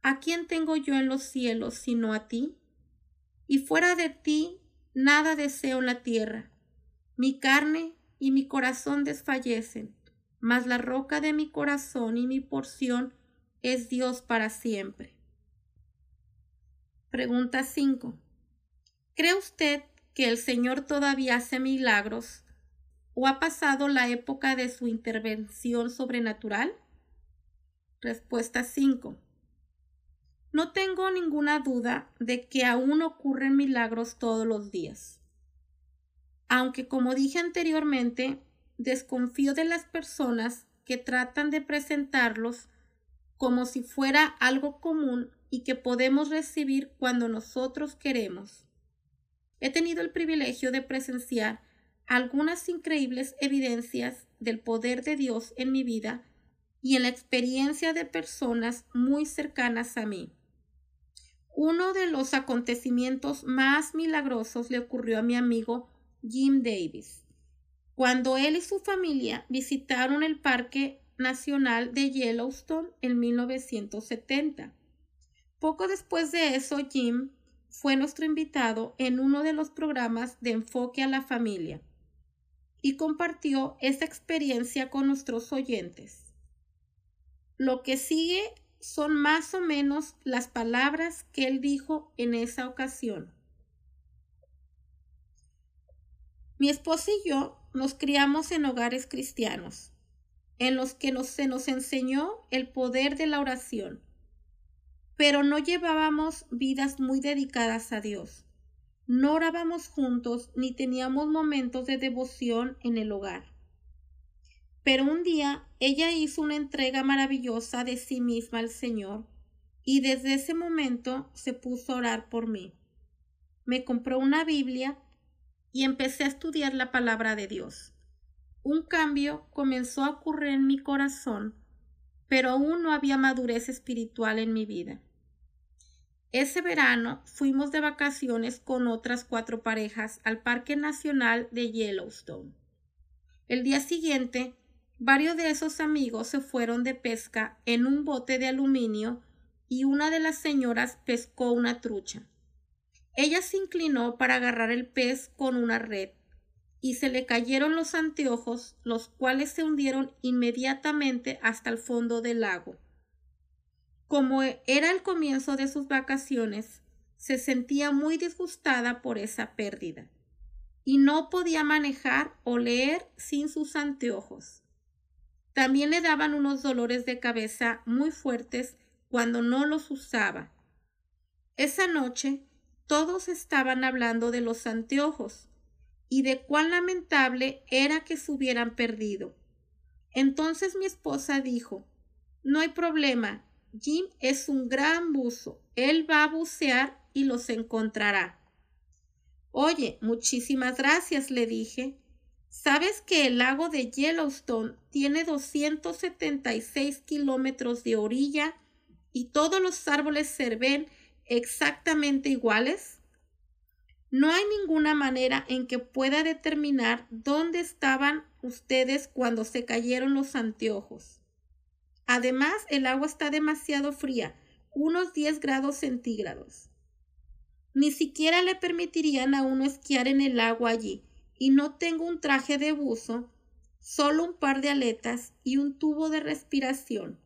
Speaker 2: ¿A quién tengo yo en los cielos sino a ti? Y fuera de ti nada deseo en la tierra. Mi carne y mi corazón desfallecen, mas la roca de mi corazón y mi porción es Dios para siempre. Pregunta 5. ¿Cree usted que el Señor todavía hace milagros o ha pasado la época de su intervención sobrenatural? Respuesta 5. No tengo ninguna duda de que aún ocurren milagros todos los días aunque como dije anteriormente, desconfío de las personas que tratan de presentarlos como si fuera algo común y que podemos recibir cuando nosotros queremos. He tenido el privilegio de presenciar algunas increíbles evidencias del poder de Dios en mi vida y en la experiencia de personas muy cercanas a mí. Uno de los acontecimientos más milagrosos le ocurrió a mi amigo Jim Davis, cuando él y su familia visitaron el Parque Nacional de Yellowstone en 1970. Poco después de eso, Jim fue nuestro invitado en uno de los programas de enfoque a la familia y compartió esa experiencia con nuestros oyentes. Lo que sigue son más o menos las palabras que él dijo en esa ocasión. Mi esposa y yo nos criamos en hogares cristianos, en los que se nos enseñó el poder de la oración, pero no llevábamos vidas muy dedicadas a Dios. No orábamos juntos ni teníamos momentos de devoción en el hogar. Pero un día ella hizo una entrega maravillosa de sí misma al Señor y desde ese momento se puso a orar por mí. Me compró una Biblia y empecé a estudiar la palabra de Dios. Un cambio comenzó a ocurrir en mi corazón, pero aún no había madurez espiritual en mi vida. Ese verano fuimos de vacaciones con otras cuatro parejas al Parque Nacional de Yellowstone. El día siguiente, varios de esos amigos se fueron de pesca en un bote de aluminio y una de las señoras pescó una trucha. Ella se inclinó para agarrar el pez con una red y se le cayeron los anteojos, los cuales se hundieron inmediatamente hasta el fondo del lago. Como era el comienzo de sus vacaciones, se sentía muy disgustada por esa pérdida y no podía manejar o leer sin sus anteojos. También le daban unos dolores de cabeza muy fuertes cuando no los usaba. Esa noche todos estaban hablando de los anteojos y de cuán lamentable era que se hubieran perdido. Entonces mi esposa dijo No hay problema, Jim es un gran buzo, él va a bucear y los encontrará. Oye, muchísimas gracias, le dije. ¿Sabes que el lago de Yellowstone tiene 276 kilómetros de orilla y todos los árboles se ven exactamente iguales? No hay ninguna manera en que pueda determinar dónde estaban ustedes cuando se cayeron los anteojos. Además, el agua está demasiado fría, unos 10 grados centígrados. Ni siquiera le permitirían a uno esquiar en el agua allí, y no tengo un traje de buzo, solo un par de aletas y un tubo de respiración.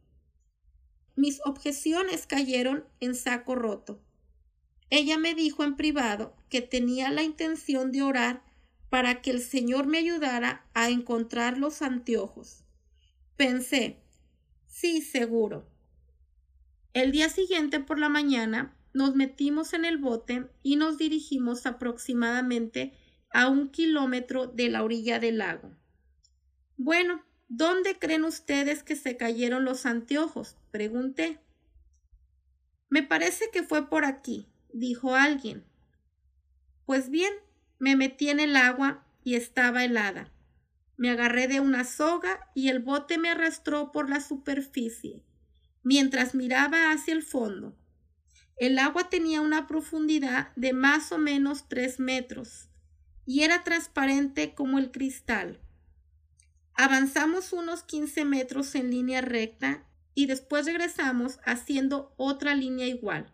Speaker 2: Mis objeciones cayeron en saco roto. Ella me dijo en privado que tenía la intención de orar para que el Señor me ayudara a encontrar los anteojos. Pensé, sí, seguro. El día siguiente por la mañana nos metimos en el bote y nos dirigimos aproximadamente a un kilómetro de la orilla del lago. Bueno, ¿Dónde creen ustedes que se cayeron los anteojos? pregunté. Me parece que fue por aquí, dijo alguien. Pues bien, me metí en el agua y estaba helada. Me agarré de una soga y el bote me arrastró por la superficie, mientras miraba hacia el fondo. El agua tenía una profundidad de más o menos tres metros y era transparente como el cristal. Avanzamos unos 15 metros en línea recta y después regresamos haciendo otra línea igual.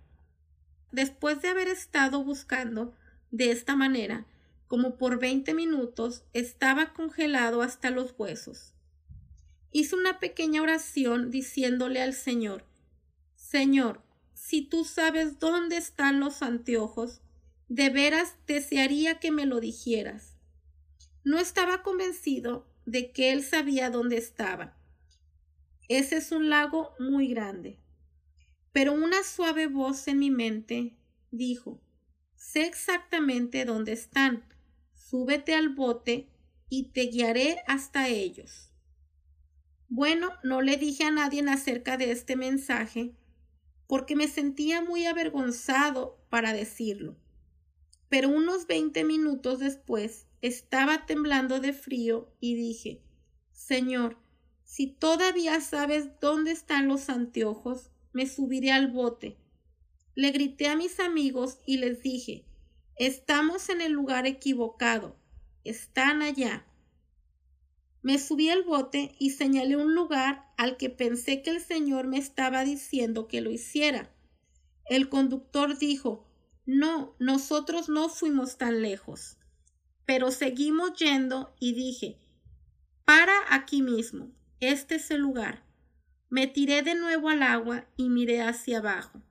Speaker 2: Después de haber estado buscando de esta manera, como por 20 minutos, estaba congelado hasta los huesos. Hice una pequeña oración diciéndole al Señor, Señor, si tú sabes dónde están los anteojos, de veras desearía que me lo dijeras. No estaba convencido de que él sabía dónde estaba. Ese es un lago muy grande. Pero una suave voz en mi mente dijo, sé exactamente dónde están, súbete al bote y te guiaré hasta ellos. Bueno, no le dije a nadie acerca de este mensaje porque me sentía muy avergonzado para decirlo. Pero unos veinte minutos después estaba temblando de frío y dije, Señor, si todavía sabes dónde están los anteojos, me subiré al bote. Le grité a mis amigos y les dije, estamos en el lugar equivocado, están allá. Me subí al bote y señalé un lugar al que pensé que el Señor me estaba diciendo que lo hiciera. el conductor dijo, no, nosotros no fuimos tan lejos. Pero seguimos yendo y dije, para aquí mismo, este es el lugar. Me tiré de nuevo al agua y miré hacia abajo.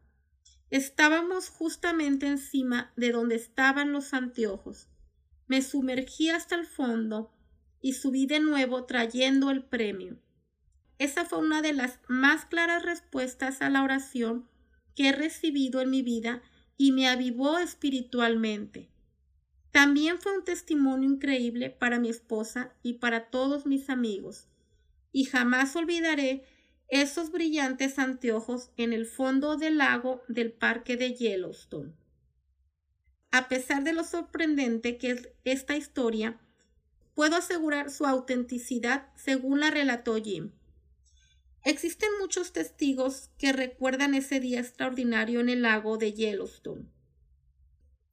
Speaker 2: Estábamos justamente encima de donde estaban los anteojos. Me sumergí hasta el fondo y subí de nuevo trayendo el premio. Esa fue una de las más claras respuestas a la oración que he recibido en mi vida y me avivó espiritualmente. También fue un testimonio increíble para mi esposa y para todos mis amigos, y jamás olvidaré esos brillantes anteojos en el fondo del lago del parque de Yellowstone. A pesar de lo sorprendente que es esta historia, puedo asegurar su autenticidad según la relató Jim. Existen muchos testigos que recuerdan ese día extraordinario en el lago de Yellowstone.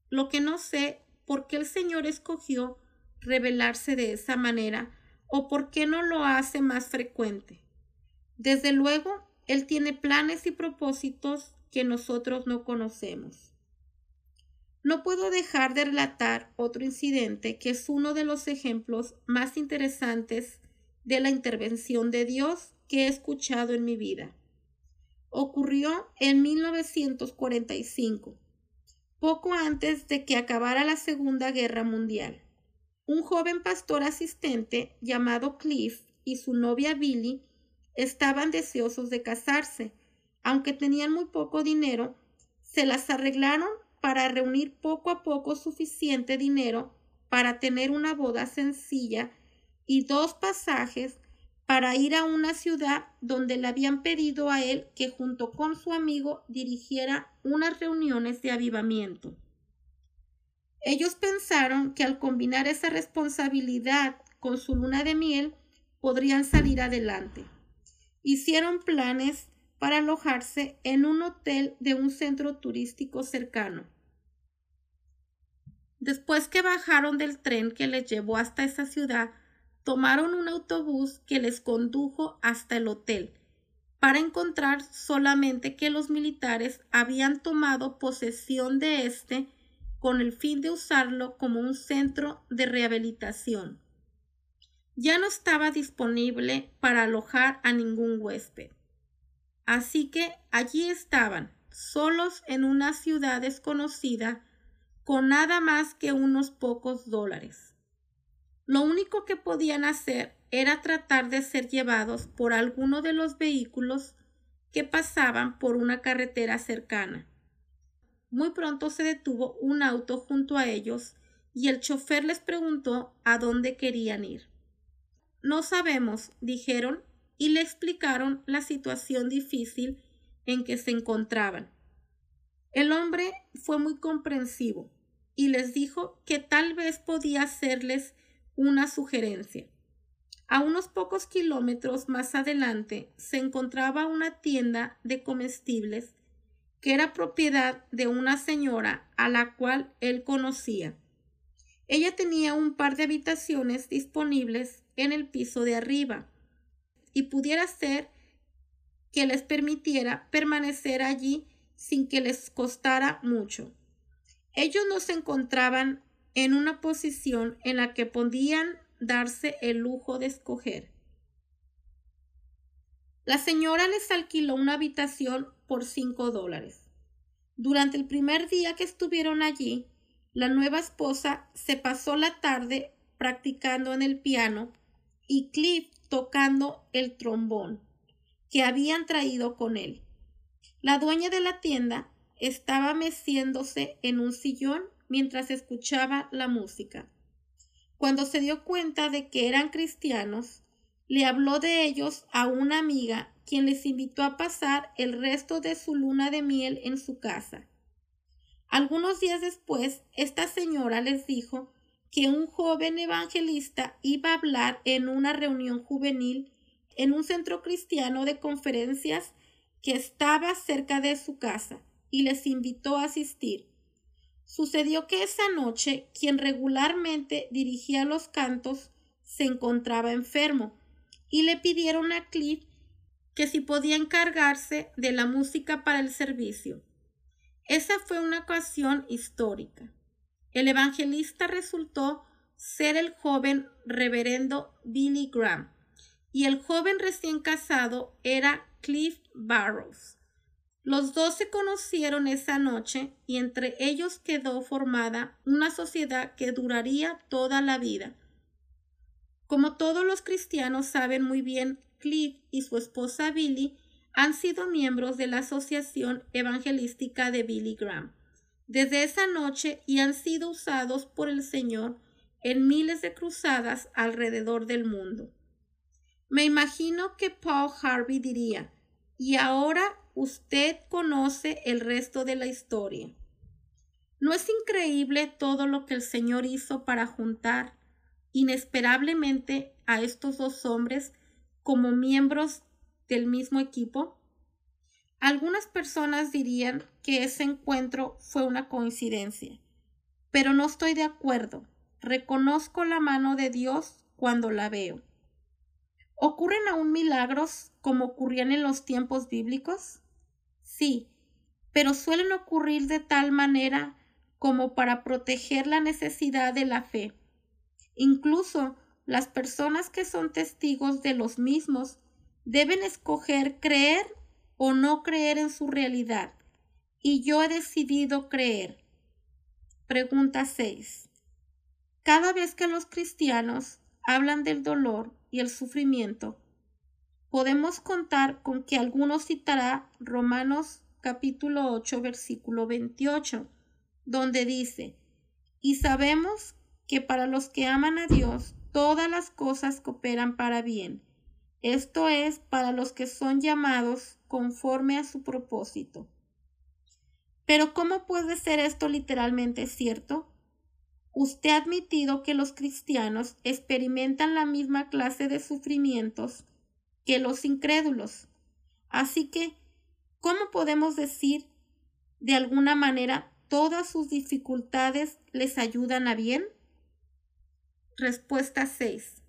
Speaker 2: Lo que no sé por qué el Señor escogió revelarse de esa manera o por qué no lo hace más frecuente. Desde luego, Él tiene planes y propósitos que nosotros no conocemos. No puedo dejar de relatar otro incidente que es uno de los ejemplos más interesantes de la intervención de Dios que he escuchado en mi vida. Ocurrió en 1945, poco antes de que acabara la Segunda Guerra Mundial. Un joven pastor asistente llamado Cliff y su novia Billy estaban deseosos de casarse. Aunque tenían muy poco dinero, se las arreglaron para reunir poco a poco suficiente dinero para tener una boda sencilla y dos pasajes para ir a una ciudad donde le habían pedido a él que junto con su amigo dirigiera unas reuniones de avivamiento. Ellos pensaron que al combinar esa responsabilidad con su luna de miel podrían salir adelante hicieron planes para alojarse en un hotel de un centro turístico cercano. Después que bajaron del tren que les llevó hasta esa ciudad, tomaron un autobús que les condujo hasta el hotel, para encontrar solamente que los militares habían tomado posesión de este con el fin de usarlo como un centro de rehabilitación ya no estaba disponible para alojar a ningún huésped. Así que allí estaban, solos en una ciudad desconocida, con nada más que unos pocos dólares. Lo único que podían hacer era tratar de ser llevados por alguno de los vehículos que pasaban por una carretera cercana. Muy pronto se detuvo un auto junto a ellos y el chofer les preguntó a dónde querían ir. No sabemos, dijeron, y le explicaron la situación difícil en que se encontraban. El hombre fue muy comprensivo y les dijo que tal vez podía hacerles una sugerencia. A unos pocos kilómetros más adelante se encontraba una tienda de comestibles que era propiedad de una señora a la cual él conocía. Ella tenía un par de habitaciones disponibles en el piso de arriba y pudiera ser que les permitiera permanecer allí sin que les costara mucho. Ellos no se encontraban en una posición en la que podían darse el lujo de escoger. La señora les alquiló una habitación por cinco dólares. Durante el primer día que estuvieron allí, la nueva esposa se pasó la tarde practicando en el piano y Cliff tocando el trombón que habían traído con él. La dueña de la tienda estaba meciéndose en un sillón mientras escuchaba la música. Cuando se dio cuenta de que eran cristianos, le habló de ellos a una amiga quien les invitó a pasar el resto de su luna de miel en su casa. Algunos días después, esta señora les dijo que un joven evangelista iba a hablar en una reunión juvenil en un centro cristiano de conferencias que estaba cerca de su casa y les invitó a asistir. Sucedió que esa noche quien regularmente dirigía los cantos se encontraba enfermo y le pidieron a Cliff que si podía encargarse de la música para el servicio. Esa fue una ocasión histórica. El evangelista resultó ser el joven reverendo Billy Graham y el joven recién casado era Cliff Barrows. Los dos se conocieron esa noche y entre ellos quedó formada una sociedad que duraría toda la vida. Como todos los cristianos saben muy bien, Cliff y su esposa Billy han sido miembros de la Asociación Evangelística de Billy Graham desde esa noche y han sido usados por el Señor en miles de cruzadas alrededor del mundo. Me imagino que Paul Harvey diría, y ahora usted conoce el resto de la historia. ¿No es increíble todo lo que el Señor hizo para juntar inesperablemente a estos dos hombres como miembros del mismo equipo? Algunas personas dirían que ese encuentro fue una coincidencia, pero no estoy de acuerdo. Reconozco la mano de Dios cuando la veo. ¿Ocurren aún milagros como ocurrían en los tiempos bíblicos? Sí, pero suelen ocurrir de tal manera como para proteger la necesidad de la fe. Incluso las personas que son testigos de los mismos deben escoger creer o no creer en su realidad. Y yo he decidido creer. Pregunta 6. Cada vez que los cristianos hablan del dolor y el sufrimiento, podemos contar con que alguno citará Romanos capítulo 8 versículo 28, donde dice, y sabemos que para los que aman a Dios, todas las cosas cooperan para bien. Esto es para los que son llamados conforme a su propósito. Pero ¿cómo puede ser esto literalmente cierto? Usted ha admitido que los cristianos experimentan la misma clase de sufrimientos que los incrédulos. Así que, ¿cómo podemos decir de alguna manera todas sus dificultades les ayudan a bien? Respuesta 6.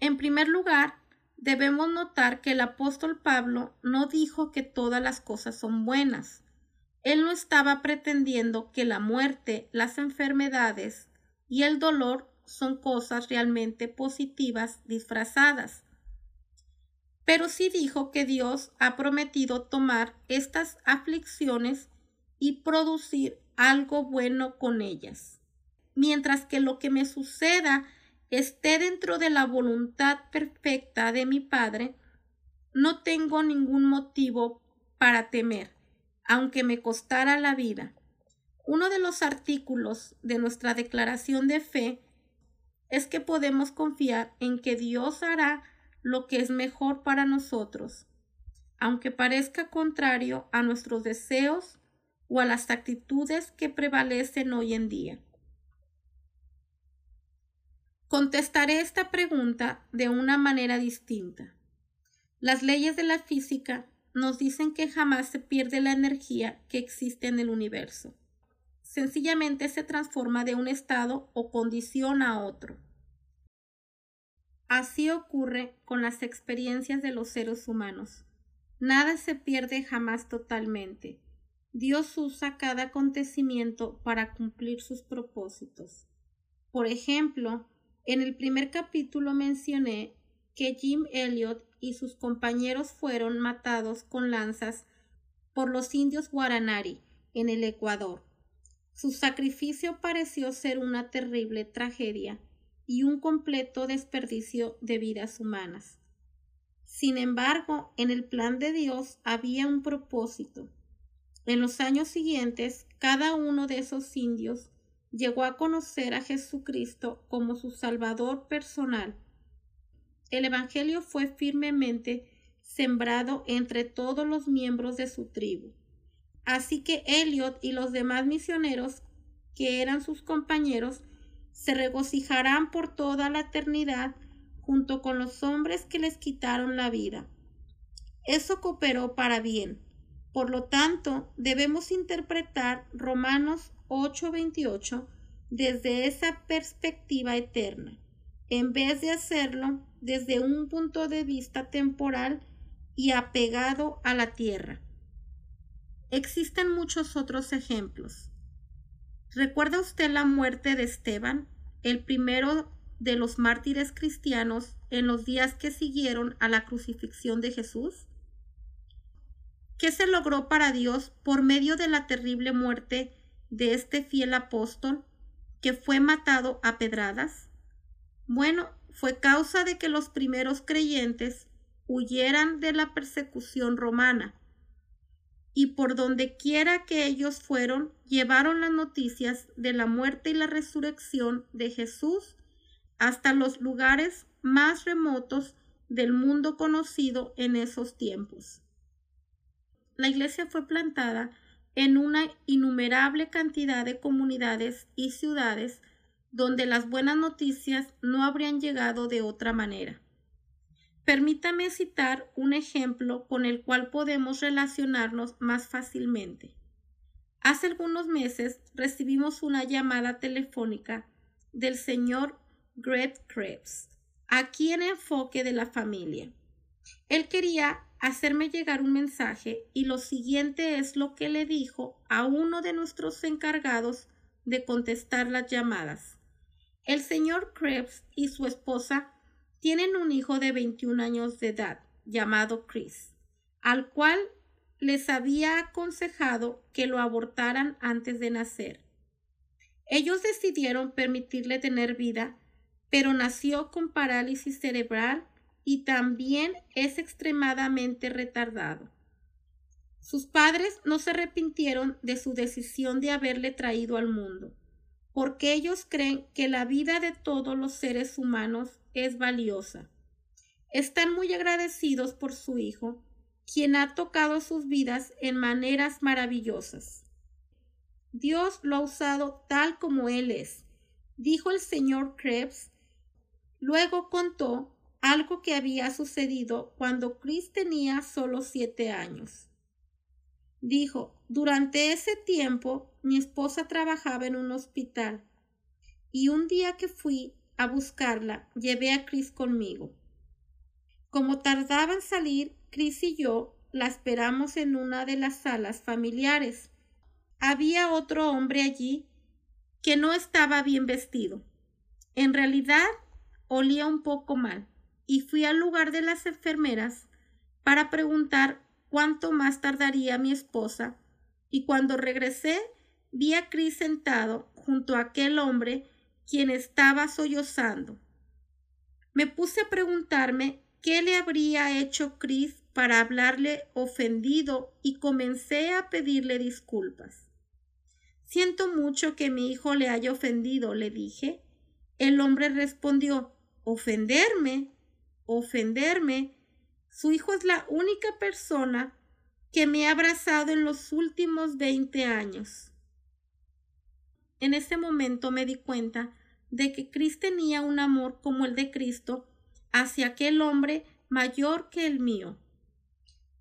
Speaker 2: En primer lugar, debemos notar que el apóstol Pablo no dijo que todas las cosas son buenas. Él no estaba pretendiendo que la muerte, las enfermedades y el dolor son cosas realmente positivas disfrazadas. Pero sí dijo que Dios ha prometido tomar estas aflicciones y producir algo bueno con ellas. Mientras que lo que me suceda esté dentro de la voluntad perfecta de mi Padre, no tengo ningún motivo para temer aunque me costara la vida. Uno de los artículos de nuestra declaración de fe es que podemos confiar en que Dios hará lo que es mejor para nosotros, aunque parezca contrario a nuestros deseos o a las actitudes que prevalecen hoy en día. Contestaré esta pregunta de una manera distinta. Las leyes de la física nos dicen que jamás se pierde la energía que existe en el universo. Sencillamente se transforma de un estado o condición a otro. Así ocurre con las experiencias de los seres humanos. Nada se pierde jamás totalmente. Dios usa cada acontecimiento para cumplir sus propósitos. Por ejemplo, en el primer capítulo mencioné que Jim Elliot y sus compañeros fueron matados con lanzas por los indios Guaranari en el Ecuador. Su sacrificio pareció ser una terrible tragedia y un completo desperdicio de vidas humanas. Sin embargo, en el plan de Dios había un propósito. En los años siguientes, cada uno de esos indios llegó a conocer a Jesucristo como su Salvador personal el Evangelio fue firmemente sembrado entre todos los miembros de su tribu. Así que Elliot y los demás misioneros, que eran sus compañeros, se regocijarán por toda la eternidad junto con los hombres que les quitaron la vida. Eso cooperó para bien. Por lo tanto, debemos interpretar Romanos 8:28 desde esa perspectiva eterna, en vez de hacerlo desde un punto de vista temporal y apegado a la tierra. Existen muchos otros ejemplos. ¿Recuerda usted la muerte de Esteban, el primero de los mártires cristianos en los días que siguieron a la crucifixión de Jesús? ¿Qué se logró para Dios por medio de la terrible muerte de este fiel apóstol que fue matado a pedradas? Bueno, fue causa de que los primeros creyentes huyeran de la persecución romana y por donde quiera que ellos fueron, llevaron las noticias de la muerte y la resurrección de Jesús hasta los lugares más remotos del mundo conocido en esos tiempos. La iglesia fue plantada en una innumerable cantidad de comunidades y ciudades donde las buenas noticias no habrían llegado de otra manera. Permítame citar un ejemplo con el cual podemos relacionarnos más fácilmente. Hace algunos meses recibimos una llamada telefónica del señor Greg Krebs, aquí en enfoque de la familia. Él quería hacerme llegar un mensaje y lo siguiente es lo que le dijo a uno de nuestros encargados de contestar las llamadas. El señor Krebs y su esposa tienen un hijo de 21 años de edad llamado Chris, al cual les había aconsejado que lo abortaran antes de nacer. Ellos decidieron permitirle tener vida, pero nació con parálisis cerebral y también es extremadamente retardado. Sus padres no se arrepintieron de su decisión de haberle traído al mundo, porque ellos creen que la vida de todos los seres humanos es valiosa. Están muy agradecidos por su hijo, quien ha tocado sus vidas en maneras maravillosas. Dios lo ha usado tal como Él es, dijo el señor Krebs. Luego contó algo que había sucedido cuando Chris tenía solo siete años. Dijo, durante ese tiempo mi esposa trabajaba en un hospital y un día que fui a buscarla, llevé a Chris conmigo. Como tardaba en salir, Chris y yo la esperamos en una de las salas familiares. Había otro hombre allí que no estaba bien vestido. En realidad, olía un poco mal, y fui al lugar de las enfermeras para preguntar cuánto más tardaría mi esposa, y cuando regresé vi a Chris sentado junto a aquel hombre quien estaba sollozando. Me puse a preguntarme qué le habría hecho Chris para hablarle ofendido y comencé a pedirle disculpas. Siento mucho que mi hijo le haya ofendido, le dije. El hombre respondió, ¿ofenderme? ¿Ofenderme? Su hijo es la única persona que me ha abrazado en los últimos veinte años. En ese momento me di cuenta de que Chris tenía un amor como el de Cristo hacia aquel hombre mayor que el mío.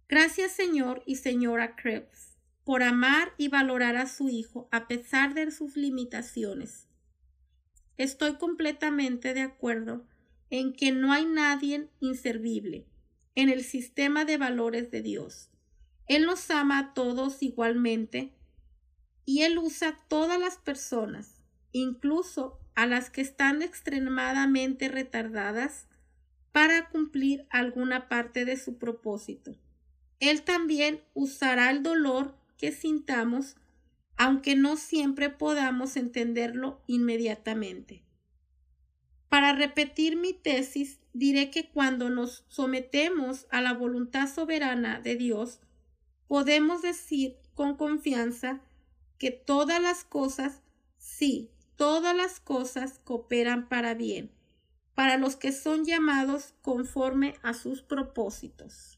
Speaker 2: Gracias Señor y Señora Krebs por amar y valorar a su hijo a pesar de sus limitaciones. Estoy completamente de acuerdo en que no hay nadie inservible en el sistema de valores de Dios. Él nos ama a todos igualmente y Él usa todas las personas, incluso a las que están extremadamente retardadas, para cumplir alguna parte de su propósito. Él también usará el dolor que sintamos, aunque no siempre podamos entenderlo inmediatamente. Para repetir mi tesis, diré que cuando nos sometemos a la voluntad soberana de Dios, podemos decir con confianza que todas las cosas, sí, todas las cosas cooperan para bien, para los que son llamados conforme a sus propósitos.